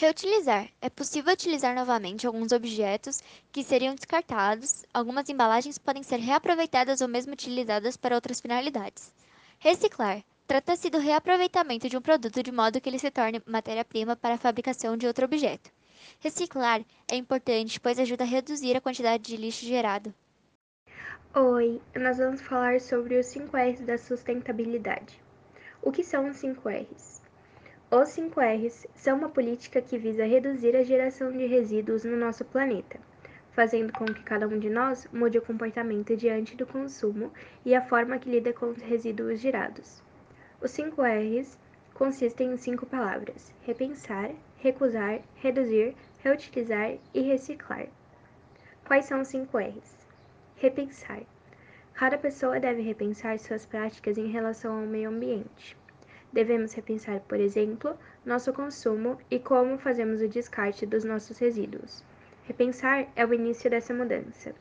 Reutilizar. É possível utilizar novamente alguns objetos que seriam descartados. Algumas embalagens podem ser reaproveitadas ou mesmo utilizadas para outras finalidades. Reciclar. Trata-se do reaproveitamento de um produto de modo que ele se torne matéria-prima para a fabricação de outro objeto. Reciclar é importante, pois ajuda a reduzir a quantidade de lixo gerado. Oi, nós vamos falar sobre os 5 R's da sustentabilidade. O que são os 5 R's? Os 5 R's são uma política que visa reduzir a geração de resíduos no nosso planeta, fazendo com que cada um de nós mude o comportamento diante do consumo e a forma que lida com os resíduos gerados. Os 5 R's consistem em cinco palavras: repensar, recusar, reduzir, reutilizar e reciclar. Quais são os 5 R's? Repensar. Cada pessoa deve repensar suas práticas em relação ao meio ambiente. Devemos repensar, por exemplo, nosso consumo e como fazemos o descarte dos nossos resíduos. Repensar é o início dessa mudança.